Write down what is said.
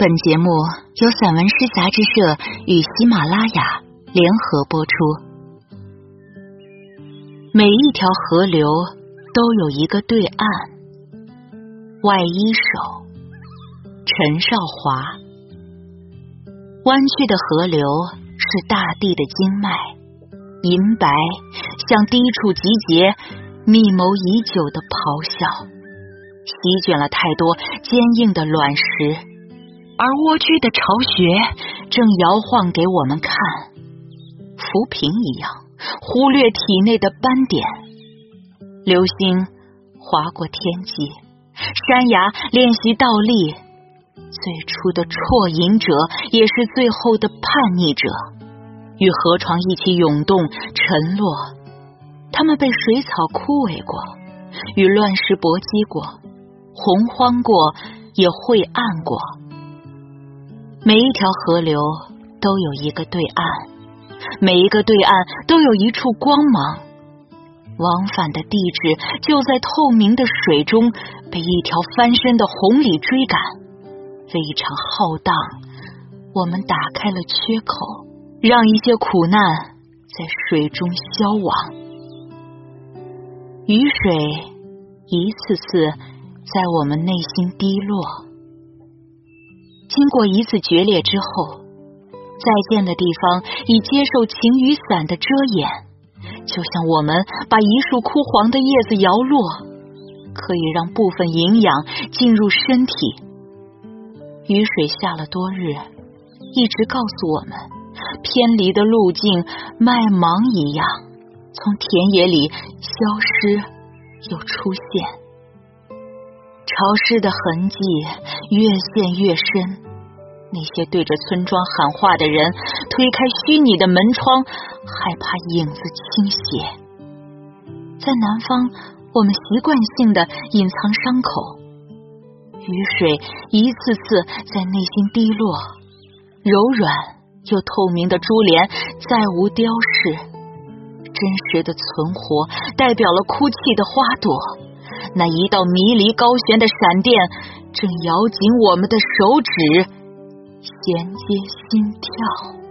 本节目由散文诗杂志社与喜马拉雅联合播出。每一条河流都有一个对岸。外一首，陈少华。弯曲的河流是大地的经脉，银白向低处集结，密谋已久的咆哮，席卷了太多坚硬的卵石。而蜗居的巢穴正摇晃给我们看，浮萍一样忽略体内的斑点。流星划过天际，山崖练习倒立。最初的啜饮者也是最后的叛逆者，与河床一起涌动沉落。他们被水草枯萎过，与乱石搏击过，洪荒过，也晦暗过。每一条河流都有一个对岸，每一个对岸都有一处光芒。往返的地质就在透明的水中，被一条翻身的红鲤追赶。非常浩荡，我们打开了缺口，让一些苦难在水中消亡。雨水一次次在我们内心滴落。经过一次决裂之后，再见的地方已接受晴雨伞的遮掩，就像我们把一束枯黄的叶子摇落，可以让部分营养进入身体。雨水下了多日，一直告诉我们，偏离的路径麦芒一样，从田野里消失又出现。潮湿的痕迹越陷越深，那些对着村庄喊话的人推开虚拟的门窗，害怕影子倾斜。在南方，我们习惯性的隐藏伤口，雨水一次次在内心滴落，柔软又透明的珠帘再无雕饰，真实的存活代表了哭泣的花朵。那一道迷离高悬的闪电，正咬紧我们的手指，衔接心跳。